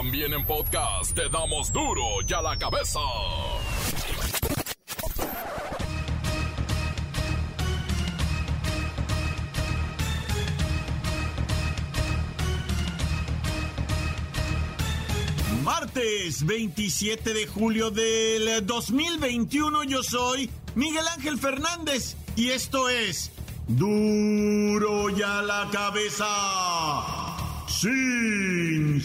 También en podcast te damos duro y a la cabeza. Martes 27 de julio del 2021 yo soy Miguel Ángel Fernández y esto es Duro y a la cabeza sin.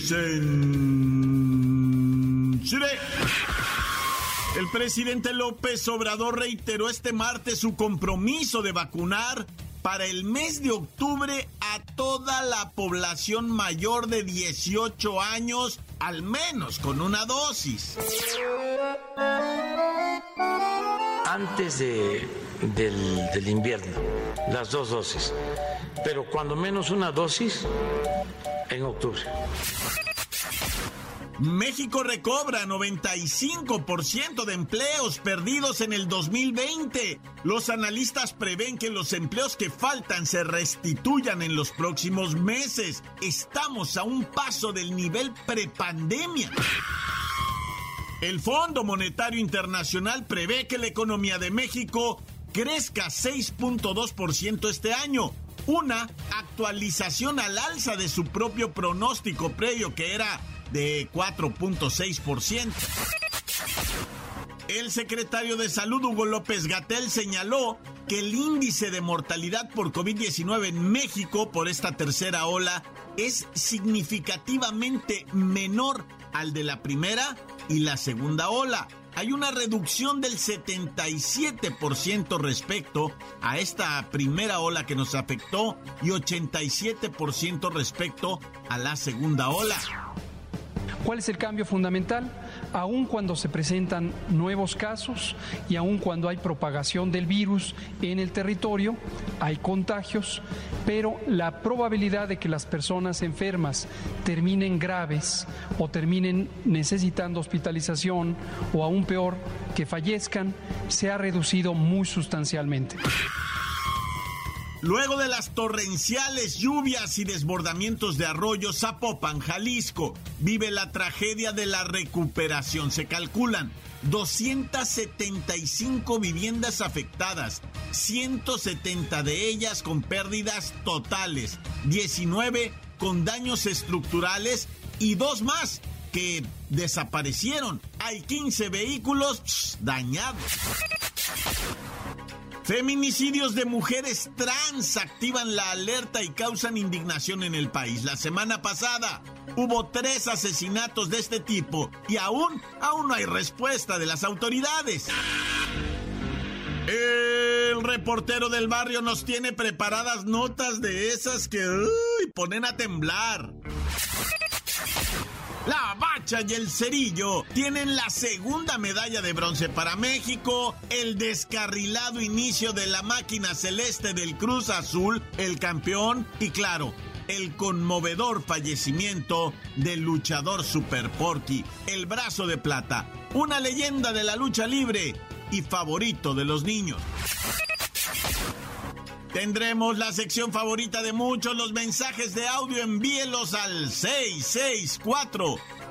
El presidente López Obrador reiteró este martes su compromiso de vacunar para el mes de octubre a toda la población mayor de 18 años, al menos con una dosis. Antes de, del, del invierno, las dos dosis, pero cuando menos una dosis en octubre. México recobra 95% de empleos perdidos en el 2020. Los analistas prevén que los empleos que faltan se restituyan en los próximos meses. Estamos a un paso del nivel prepandemia. El Fondo Monetario Internacional prevé que la economía de México crezca 6.2% este año, una actualización al alza de su propio pronóstico previo que era de 4.6%. El secretario de Salud, Hugo López Gatel, señaló que el índice de mortalidad por COVID-19 en México por esta tercera ola es significativamente menor al de la primera y la segunda ola. Hay una reducción del 77% respecto a esta primera ola que nos afectó y 87% respecto a la segunda ola. ¿Cuál es el cambio fundamental? Aun cuando se presentan nuevos casos y aun cuando hay propagación del virus en el territorio, hay contagios, pero la probabilidad de que las personas enfermas terminen graves o terminen necesitando hospitalización o aún peor, que fallezcan, se ha reducido muy sustancialmente. Luego de las torrenciales lluvias y desbordamientos de arroyos, Zapopan, Jalisco, vive la tragedia de la recuperación. Se calculan 275 viviendas afectadas, 170 de ellas con pérdidas totales, 19 con daños estructurales y dos más que desaparecieron. Hay 15 vehículos dañados. Feminicidios de mujeres trans activan la alerta y causan indignación en el país. La semana pasada hubo tres asesinatos de este tipo y aún, aún no hay respuesta de las autoridades. El reportero del barrio nos tiene preparadas notas de esas que ponen a temblar. Y el Cerillo tienen la segunda medalla de bronce para México, el descarrilado inicio de la máquina celeste del Cruz Azul, el campeón, y claro, el conmovedor fallecimiento del luchador Super Porky, el brazo de plata, una leyenda de la lucha libre y favorito de los niños. Tendremos la sección favorita de muchos, los mensajes de audio, envíelos al 664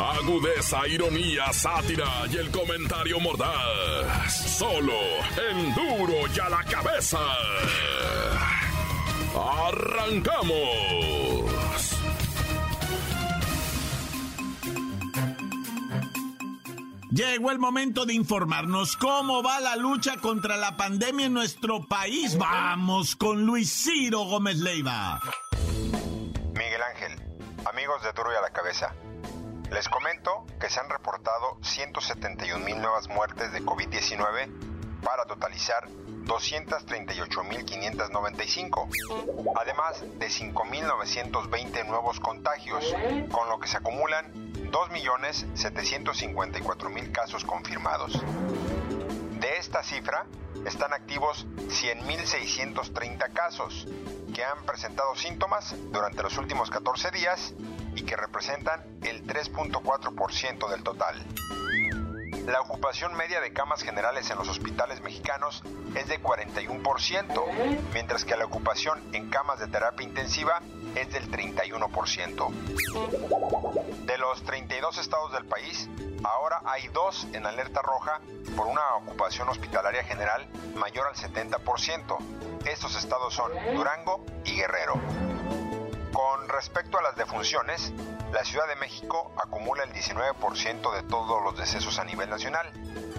Agudeza, ironía, sátira y el comentario mordaz. Solo en duro y a la cabeza. ¡Arrancamos! Llegó el momento de informarnos cómo va la lucha contra la pandemia en nuestro país. Vamos con Luis Ciro Gómez Leiva. Miguel Ángel, amigos de Duro y a la Cabeza. Les comento que se han reportado 171 mil nuevas muertes de COVID-19 para totalizar 238.595, además de 5.920 nuevos contagios, con lo que se acumulan 2.754.000 casos confirmados. De esta cifra, están activos 100.630 casos que han presentado síntomas durante los últimos 14 días y que representan el 3.4% del total. La ocupación media de camas generales en los hospitales mexicanos es de 41%, mientras que la ocupación en camas de terapia intensiva es del 31%. De los 32 estados del país, ahora hay dos en alerta roja por una ocupación hospitalaria general mayor al 70%. Estos estados son Durango y Guerrero. Con respecto a las defunciones, la Ciudad de México acumula el 19% de todos los decesos a nivel nacional,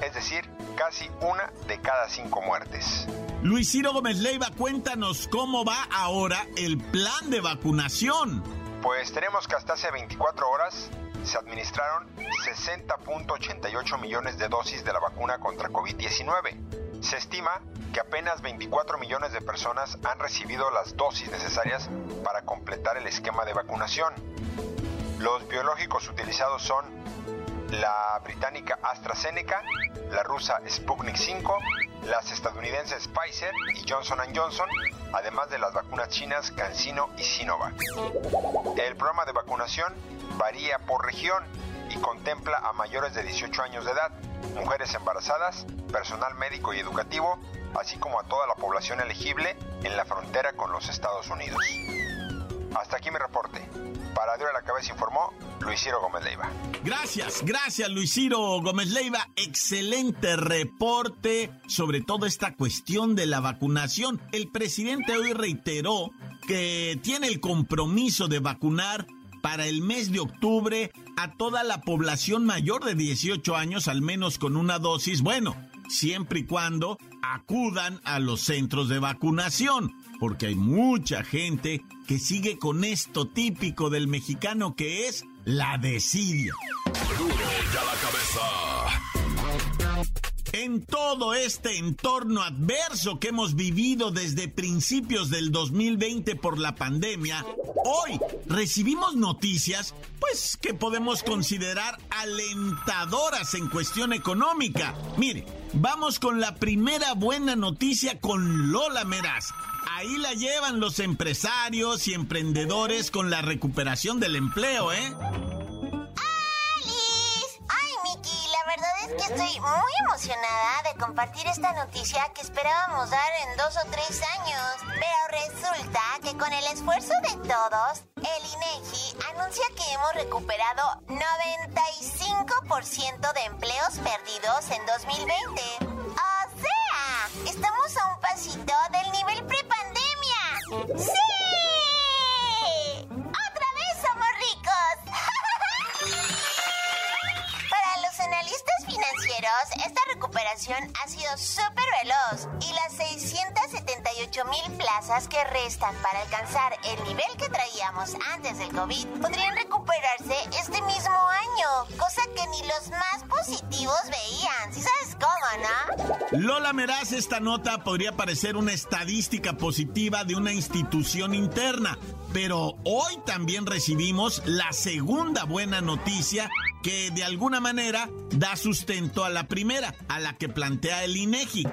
es decir, casi una de cada cinco muertes. Luis Ciro Gómez Leiva, cuéntanos cómo va ahora el plan de vacunación. Pues tenemos que hasta hace 24 horas se administraron 60.88 millones de dosis de la vacuna contra COVID-19. Se estima que apenas 24 millones de personas han recibido las dosis necesarias para completar el esquema de vacunación. Los biológicos utilizados son la británica AstraZeneca, la rusa Sputnik 5, las estadounidenses Pfizer y Johnson Johnson, además de las vacunas chinas CanSino y Sinovac. El programa de vacunación varía por región y contempla a mayores de 18 años de edad, mujeres embarazadas, personal médico y educativo, así como a toda la población elegible en la frontera con los Estados Unidos. Hasta aquí mi reporte. Para Dios a la Cabeza informó Luis Ciro Gómez Leiva. Gracias, gracias Luis Ciro Gómez Leiva. Excelente reporte sobre toda esta cuestión de la vacunación. El presidente hoy reiteró que tiene el compromiso de vacunar para el mes de octubre a toda la población mayor de 18 años, al menos con una dosis. Bueno, siempre y cuando acudan a los centros de vacunación, porque hay mucha gente que sigue con esto típico del mexicano que es la desidia. En todo este entorno adverso que hemos vivido desde principios del 2020 por la pandemia, hoy recibimos noticias, pues, que podemos considerar alentadoras en cuestión económica. Mire, vamos con la primera buena noticia con Lola Meraz. Ahí la llevan los empresarios y emprendedores con la recuperación del empleo, ¿eh? Estoy muy emocionada de compartir esta noticia que esperábamos dar en dos o tres años. Pero resulta que con el esfuerzo de todos, el INEGI anuncia que hemos recuperado 95% de empleos perdidos en 2020. O sea, estamos a un pasito del nivel prepandemia. ¡Sí! Esta recuperación ha sido súper veloz y las 678 mil plazas que restan para alcanzar el nivel que traíamos antes del COVID podrían recuperarse este mismo año, cosa que ni los más positivos veían. ¿Sí sabes cómo, no? Lola Meraz, esta nota podría parecer una estadística positiva de una institución interna, pero hoy también recibimos la segunda buena noticia que de alguna manera da sustento a la primera, a la que plantea el INEGI.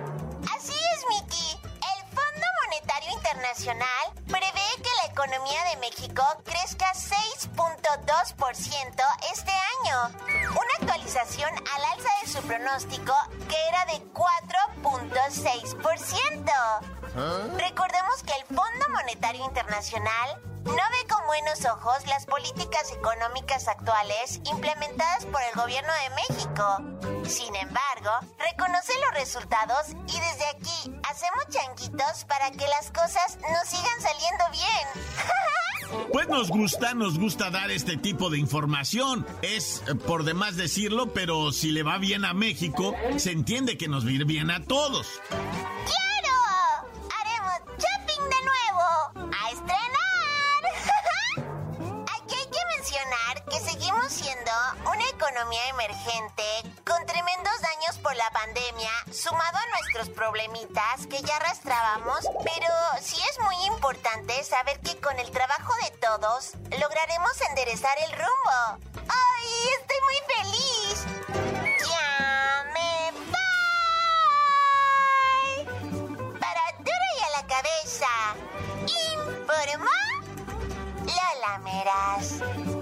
Así es, Miki. El Fondo Monetario Internacional prevé que la economía de México crezca 6.2% este año, una actualización al alza de su pronóstico que era de 4.6%. ¿Ah? Recordemos que el Fondo Monetario Internacional no ve con buenos ojos las políticas económicas actuales implementadas por el gobierno de México. Sin embargo, reconoce los resultados y desde aquí hacemos changuitos para que las cosas nos sigan saliendo bien. Pues nos gusta, nos gusta dar este tipo de información. Es eh, por demás decirlo, pero si le va bien a México, se entiende que nos va a ir bien a todos. Economía emergente, con tremendos daños por la pandemia, sumado a nuestro nuestros problemitas que ya arrastrábamos, pero sí es muy importante saber que con el trabajo de todos lograremos enderezar el rumbo. ¡Ay, estoy muy feliz! ¡Ya me voy! Para duro y a la cabeza, informó Lola Meras.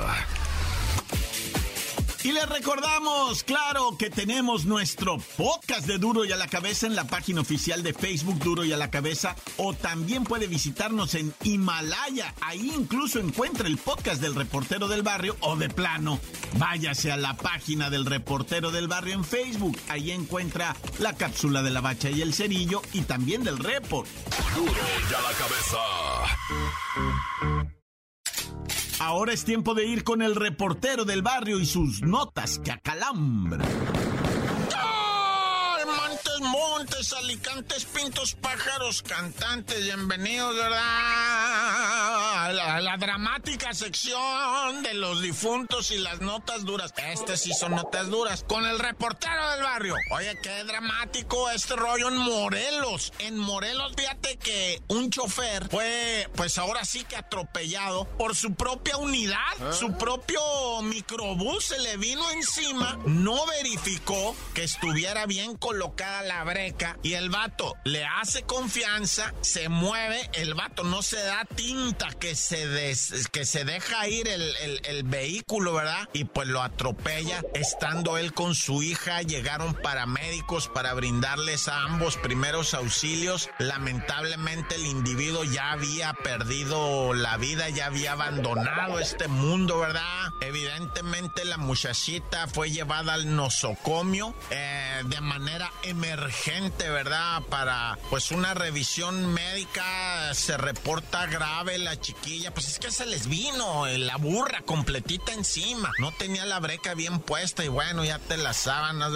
Y les recordamos, claro, que tenemos nuestro podcast de Duro y a la Cabeza en la página oficial de Facebook Duro y a la Cabeza. O también puede visitarnos en Himalaya. Ahí incluso encuentra el podcast del reportero del barrio o de plano. Váyase a la página del reportero del barrio en Facebook. Ahí encuentra la cápsula de la bacha y el cerillo y también del report. Duro y a la cabeza. Ahora es tiempo de ir con el reportero del barrio y sus notas que acalambran. Montes, alicantes, pintos, pájaros, cantantes, bienvenidos, ¿verdad? A la, a la dramática sección de los difuntos y las notas duras. Estas sí son notas duras. Con el reportero del barrio. Oye, qué dramático este rollo en Morelos. En Morelos, fíjate que un chofer fue, pues ahora sí que atropellado por su propia unidad. Su propio microbús se le vino encima. No verificó que estuviera bien colocada la breca. Y el vato le hace confianza, se mueve. El vato no se da tinta que se, que se deja ir el vehículo, ¿verdad? Y pues lo atropella. Estando él con su hija, llegaron paramédicos para brindarles a ambos primeros auxilios. Lamentablemente el individuo ya había perdido la vida, ya había abandonado este mundo, ¿verdad? Evidentemente la muchachita fue llevada al nosocomio eh, de manera emergente, ¿verdad? Para pues una revisión médica se reporta grave la chiquilla, pues es que se les vino eh, la burra completita encima, no tenía la breca bien puesta y bueno, ya te las sábanas.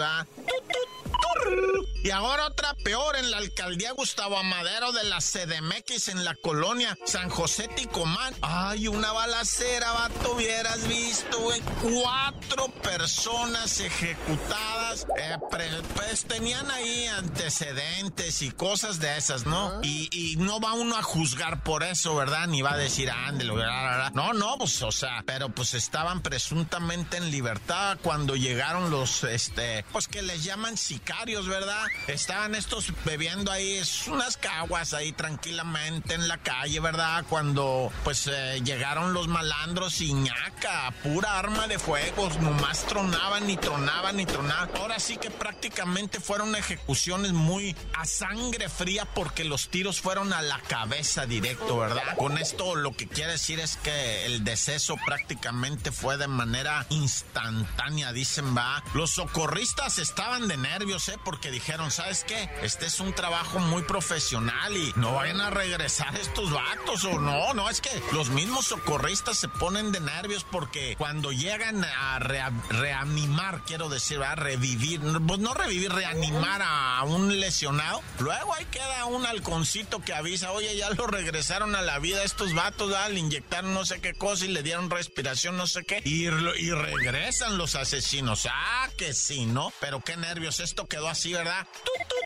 Y ahora otra peor en la alcaldía Gustavo Amadero de la CDMX en la colonia San José Ticomán. Ay, una balacera, vato, hubieras visto, güey. Cuatro personas ejecutadas. Eh, pre- pues tenían ahí antecedentes y cosas de esas, ¿no? Y, y no va uno a juzgar por eso, ¿verdad? Ni va a decir, bla". No, no, pues, o sea, pero pues estaban presuntamente en libertad cuando llegaron los, este, pues que les llaman sicarios, ¿verdad? Estaban estos bebiendo ahí unas caguas ahí tranquilamente en la calle, ¿verdad? Cuando pues eh, llegaron los malandros y ñaca, pura arma de fuego, nomás tronaban y tronaban y tronaban. Ahora sí que prácticamente fueron ejecuciones muy a sangre fría porque los tiros fueron a la cabeza directo, ¿verdad? Con esto lo que quiere decir es que el deceso prácticamente fue de manera instantánea, dicen, va. Los socorristas estaban de nervios, ¿eh? Porque dijeron, ¿sabes qué? Este es un trabajo muy profesional y no vayan a regresar estos vatos o no, no, es que los mismos socorristas se ponen de nervios porque cuando llegan a rea- reanimar, quiero decir, a revivir, pues no revivir, reanimar a un lesionado, luego ahí queda un halconcito que avisa, oye, ya lo regresaron a la vida estos vatos, ¿verdad? le inyectaron no sé qué cosa y le dieron respiración, no sé qué, y, y regresan los asesinos. Ah, que sí, ¿no? Pero qué nervios, esto quedó así, ¿verdad? Toot, toot.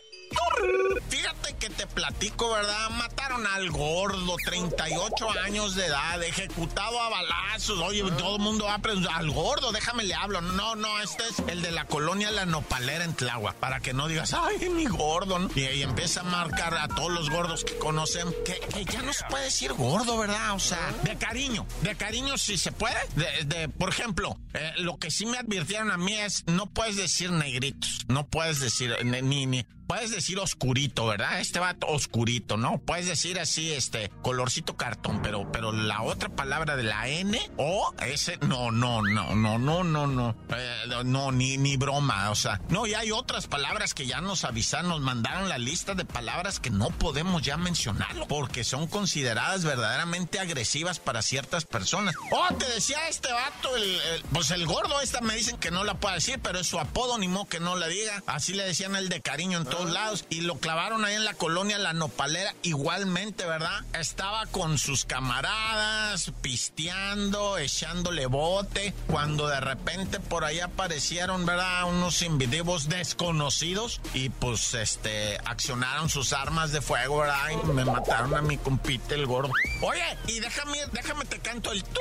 Fíjate que te platico, ¿verdad? Mataron al gordo, 38 años de edad, ejecutado a balazos. Oye, todo el mundo va a preguntar, al gordo, déjame le hablo. No, no, este es el de la colonia La Nopalera en Tláhuac, para que no digas, ay, mi gordo. ¿no? Y, y empieza a marcar a todos los gordos que conocen, que, que ya no se puede decir gordo, ¿verdad? O sea, de cariño, de cariño si se puede. De, de- por ejemplo, eh, lo que sí me advirtieron a mí es, no puedes decir negritos, no puedes decir ni, ni, ni- Puedes decir oscurito, ¿verdad? Este va oscurito, ¿no? Puedes decir así, este, colorcito cartón, pero, pero la otra palabra de la N o ese, no, no, no, no, no, no, no. Eh, no, ni, ni broma, o sea, no, y hay otras palabras que ya nos avisaron, nos mandaron la lista de palabras que no podemos ya mencionarlo, porque son consideradas verdaderamente agresivas para ciertas personas. Oh, te decía este vato, el, pues el gordo, esta me dicen que no la puede decir, pero es su apodo, ni modo que no la diga. Así le decían el de cariño en lados, y lo clavaron ahí en la colonia La Nopalera, igualmente, ¿verdad? Estaba con sus camaradas, pisteando, echándole bote, cuando de repente por ahí aparecieron, ¿verdad? Unos individuos desconocidos y pues este accionaron sus armas de fuego, ¿verdad? Y me mataron a mi compite el gordo. Oye, y déjame, déjame te canto el tu,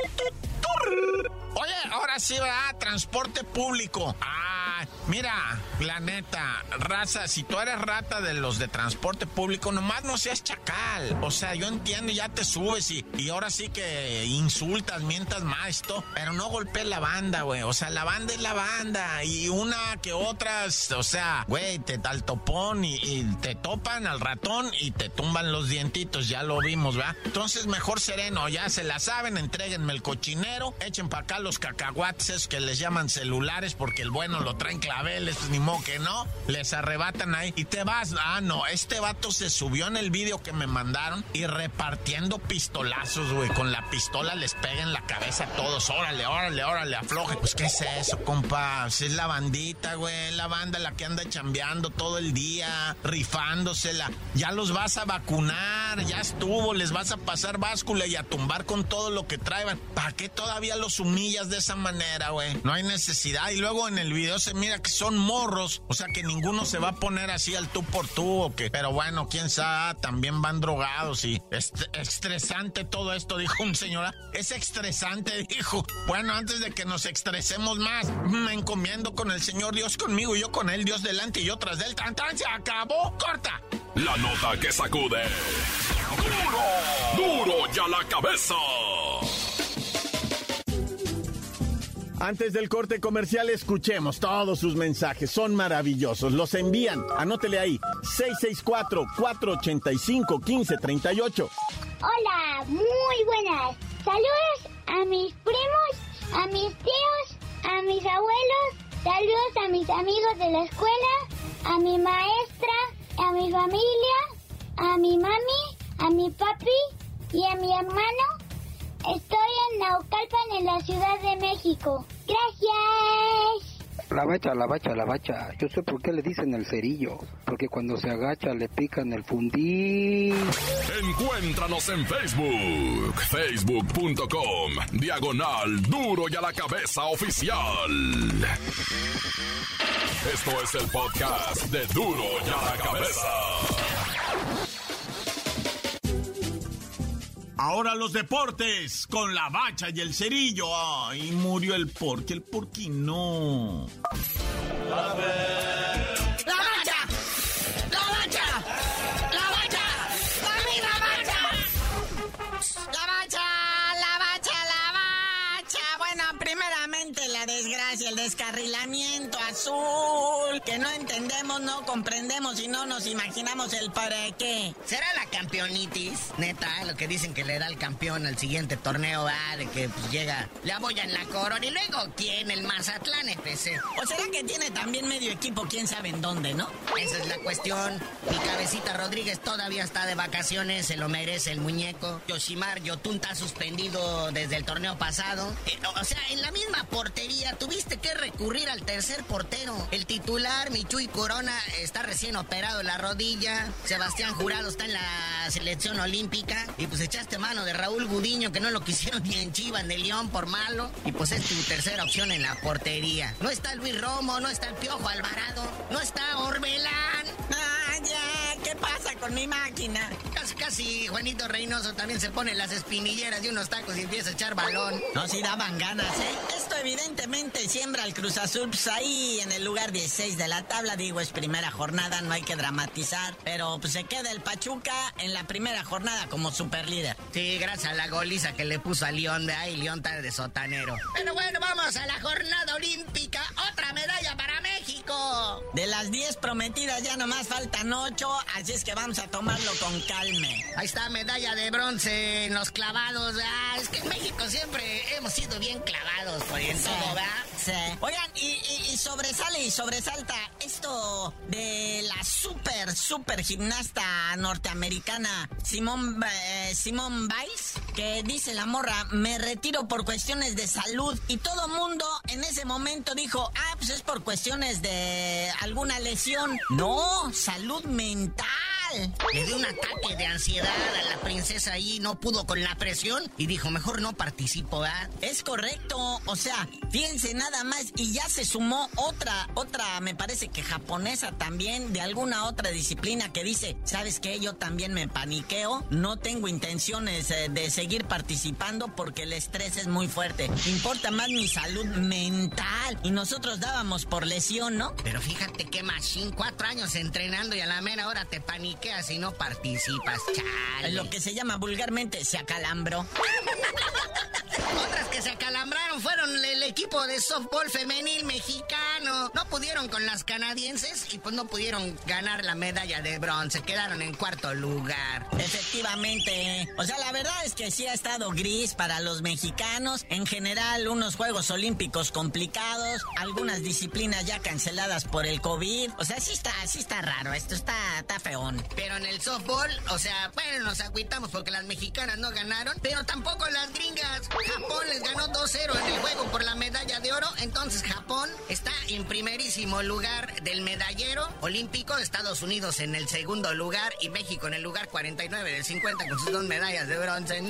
Oye, ahora sí, ¿verdad? Transporte público. Ah, mira, la neta, raza, si tú eres rata de los de transporte público, nomás no seas chacal. O sea, yo entiendo, ya te subes y, y ahora sí que insultas, mientas más esto, pero no golpees la banda, güey. O sea, la banda es la banda y una que otras, o sea, güey, te da el topón y, te topan al ratón y te tumban los dientitos, ya lo vimos, ¿verdad? Entonces, mejor sereno, ya se la saben, entréguenme el cochinero, echen para acá los cacahuates que les llaman celulares porque el bueno lo traen claveles, pues ni modo que no, les arrebatan ahí y te vas. Ah, no, este vato se subió en el video que me mandaron y repartiendo pistolazos, güey, con la pistola les pega en la cabeza a todos, órale, órale, órale, afloje. Pues, ¿qué es eso, compa? Pues, es la bandita, güey, la banda la que anda chambeando todo el día, rifándosela. Ya los vas a vacunar, ya estuvo, les vas a pasar báscula y a tumbar con todo lo que traigan. ¿Para qué todavía los humillas de esa manera, güey? No hay necesidad. Y luego en el video se mira que son morros, o sea que ninguno se va a poner así al tú por tú o que. Pero bueno, quién sabe, también van drogados y es estresante todo esto, dijo un señora. Es estresante, dijo. Bueno, antes de que nos estresemos más, me encomiendo con el Señor Dios conmigo y yo con él, Dios delante y yo tras del tan, tan se acabó. Corta. La nota que sacude. ¡Duro! ¡Duro ya la cabeza! Antes del corte comercial, escuchemos todos sus mensajes. Son maravillosos. Los envían. Anótele ahí. 664-485-1538. Hola, muy buenas. Saludos a mis primos, a mis tíos, a mis abuelos. Saludos a mis amigos de la escuela, a mi maestra, a mi familia, a mi mami, a mi papi y a mi hermano. Estoy en Naucalpan, en la Ciudad de México. Gracias. La bacha, la bacha, la bacha. Yo sé por qué le dicen el cerillo. Porque cuando se agacha le pican el fundí. Encuéntranos en Facebook. Facebook.com. Diagonal Duro y a la cabeza oficial. Esto es el podcast de Duro y a la cabeza. Ahora los deportes con la bacha y el cerillo. Ay, murió el porqui, el porqui no. La no entendemos, no comprendemos y no nos imaginamos el para qué. ¿Será la campeonitis? Neta, lo que dicen que le da el campeón al siguiente torneo, va, de que pues, llega, le apoyan la corona y luego quién, el Mazatlán FC. ¿O será que tiene también medio equipo, quién sabe en dónde, no? Esa es la cuestión. Mi cabecita Rodríguez todavía está de vacaciones, se lo merece el muñeco. Yoshimar Yotun está suspendido desde el torneo pasado. Eh, o sea, en la misma portería tuviste que recurrir al tercer portero. El titular, Michuy Corona, está recién operado en la rodilla. Sebastián Jurado está en la selección olímpica. Y pues echaste mano de Raúl Gudiño, que no lo quisieron ni en Chivas de León por malo. Y pues es tu tercera opción en la portería. No está Luis Romo, no está el Piojo Alvarado, no está Orbelán. ¿Qué pasa con mi máquina? Casi, casi Juanito Reynoso también se pone las espinilleras de unos tacos y empieza a echar balón. No, si daban ganas, ¿eh? Esto evidentemente siembra al Cruz Azul pues, ahí en el lugar 16 de la tabla. Digo, es primera jornada, no hay que dramatizar. Pero pues se queda el Pachuca en la primera jornada como superlíder. Sí, gracias a la goliza que le puso a León de ahí, León tal de sotanero. Pero bueno, vamos a la jornada olímpica. Otra medalla para México. De las 10 prometidas ya nomás faltan 8, así es que vamos a tomarlo con calme. Ahí está medalla de bronce en los clavados. Ah, es que en México siempre hemos sido bien clavados por en todo, ¿verdad? Oigan, y, sobresale y sobresalta esto de la super, super gimnasta norteamericana Simón eh, Biles, que dice la morra, me retiro por cuestiones de salud. Y todo mundo en ese momento dijo, ah, pues es por cuestiones de alguna lesión. No, salud mental. Le dio un ataque de ansiedad a la princesa ahí, no pudo con la presión y dijo, mejor no participo, ¿verdad? Es correcto, o sea, fíjense nada más y ya se sumó otra, otra, me parece que japonesa también, de alguna otra disciplina que dice, ¿sabes qué? Yo también me paniqueo, no tengo intenciones eh, de seguir participando porque el estrés es muy fuerte. Importa más mi salud mental y nosotros dábamos por lesión, ¿no? Pero fíjate qué machín, cuatro años entrenando y a la mera hora te paniqueas qué así no participas, chale. Lo que se llama vulgarmente se acalambró. Otras que se acalambraron fueron el equipo de softball femenil mexicano. No pudieron con las canadienses y pues no pudieron ganar la medalla de bronce. Quedaron en cuarto lugar. Efectivamente. O sea, la verdad es que sí ha estado gris para los mexicanos. En general, unos Juegos Olímpicos complicados. Algunas disciplinas ya canceladas por el COVID. O sea, sí está, sí está raro. Esto está, está feón. Pero en el softball, o sea, bueno, nos agüitamos porque las mexicanas no ganaron. Pero tampoco las gringas. Japón les ganó 2-0 en el juego por la medalla de oro. Entonces Japón está en primerísimo lugar del medallero olímpico. Estados Unidos en el segundo lugar y México en el lugar 49 del 50 con sus dos medallas de bronce.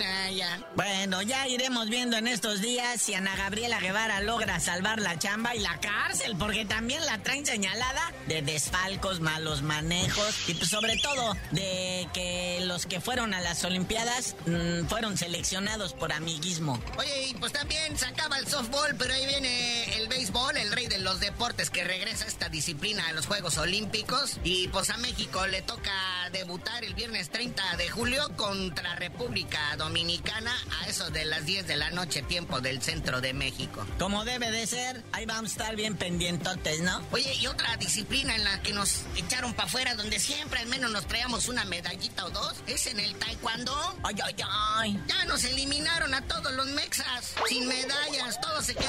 Bueno, ya iremos viendo en estos días si Ana Gabriela Guevara logra salvar la chamba y la cárcel, porque también la traen señalada de desfalcos, malos manejos y pues sobre todo de que los que fueron a las Olimpiadas mmm, fueron seleccionados por amiguismo. Oye, y pues también se acaba el softball, pero ahí viene el béisbol, el rey de los deportes que regresa a esta disciplina a los Juegos Olímpicos. Y pues a México le toca debutar el viernes 30 de julio contra República Dominicana a eso de las 10 de la noche, tiempo del centro de México. Como debe de ser, ahí vamos a estar bien pendientotes, ¿no? Oye, y otra disciplina en la que nos echaron para afuera, donde siempre al menos nos traíamos una medallita o dos, es en el taekwondo. Ay, ay, ay. Ya nos eliminaron a todos los mexas, sin medallas, todos se quedaron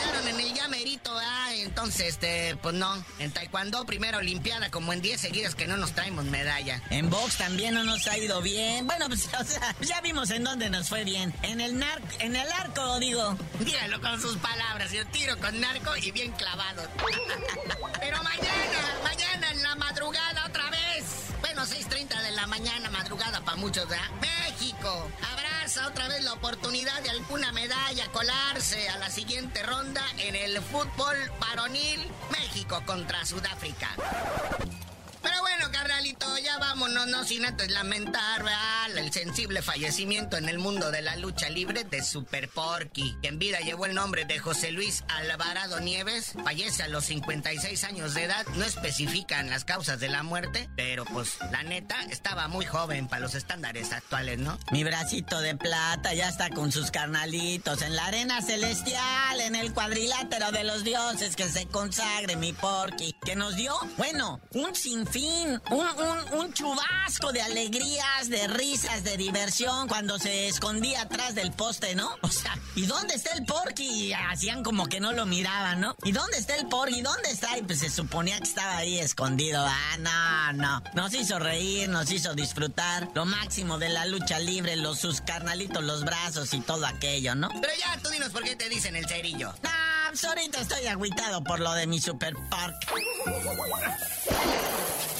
entonces, este, pues no, en taekwondo primera olimpiada, como en 10 seguidas que no nos traemos medalla. En box también no nos ha ido bien, bueno, pues, o sea, ya vimos en dónde nos fue bien, en el nar en el arco, digo. Dígalo con sus palabras, yo tiro con narco y bien clavado. Pero mañana, mañana en la madrugada otra vez. Bueno, 6.30 de la mañana, madrugada para muchos, ¿verdad? México, otra vez la oportunidad de alguna medalla, colarse a la siguiente ronda en el fútbol varonil México contra Sudáfrica. Pero bueno, carnalito, ya vámonos, no sin antes lamentar, ¿verdad? El sensible fallecimiento en el mundo de la lucha libre de Super Porky, que en vida llevó el nombre de José Luis Alvarado Nieves, fallece a los 56 años de edad, no especifican las causas de la muerte, pero pues la neta estaba muy joven para los estándares actuales, ¿no? Mi bracito de plata ya está con sus carnalitos en la arena celestial, en el cuadrilátero de los dioses, que se consagre mi Porky, que nos dio, bueno, un sinfín un, un, un, chubasco de alegrías, de risas, de diversión cuando se escondía atrás del poste, ¿no? O sea, ¿y dónde está el Porky? Y hacían como que no lo miraban, ¿no? ¿Y dónde está el Porky? ¿Dónde está? Y pues se suponía que estaba ahí escondido. Ah, no, no. Nos hizo reír, nos hizo disfrutar lo máximo de la lucha libre, los sus carnalitos, los brazos y todo aquello, ¿no? Pero ya, tú dinos por qué te dicen el cerillo. Ah, pues ahorita estoy agüitado por lo de mi Super Park.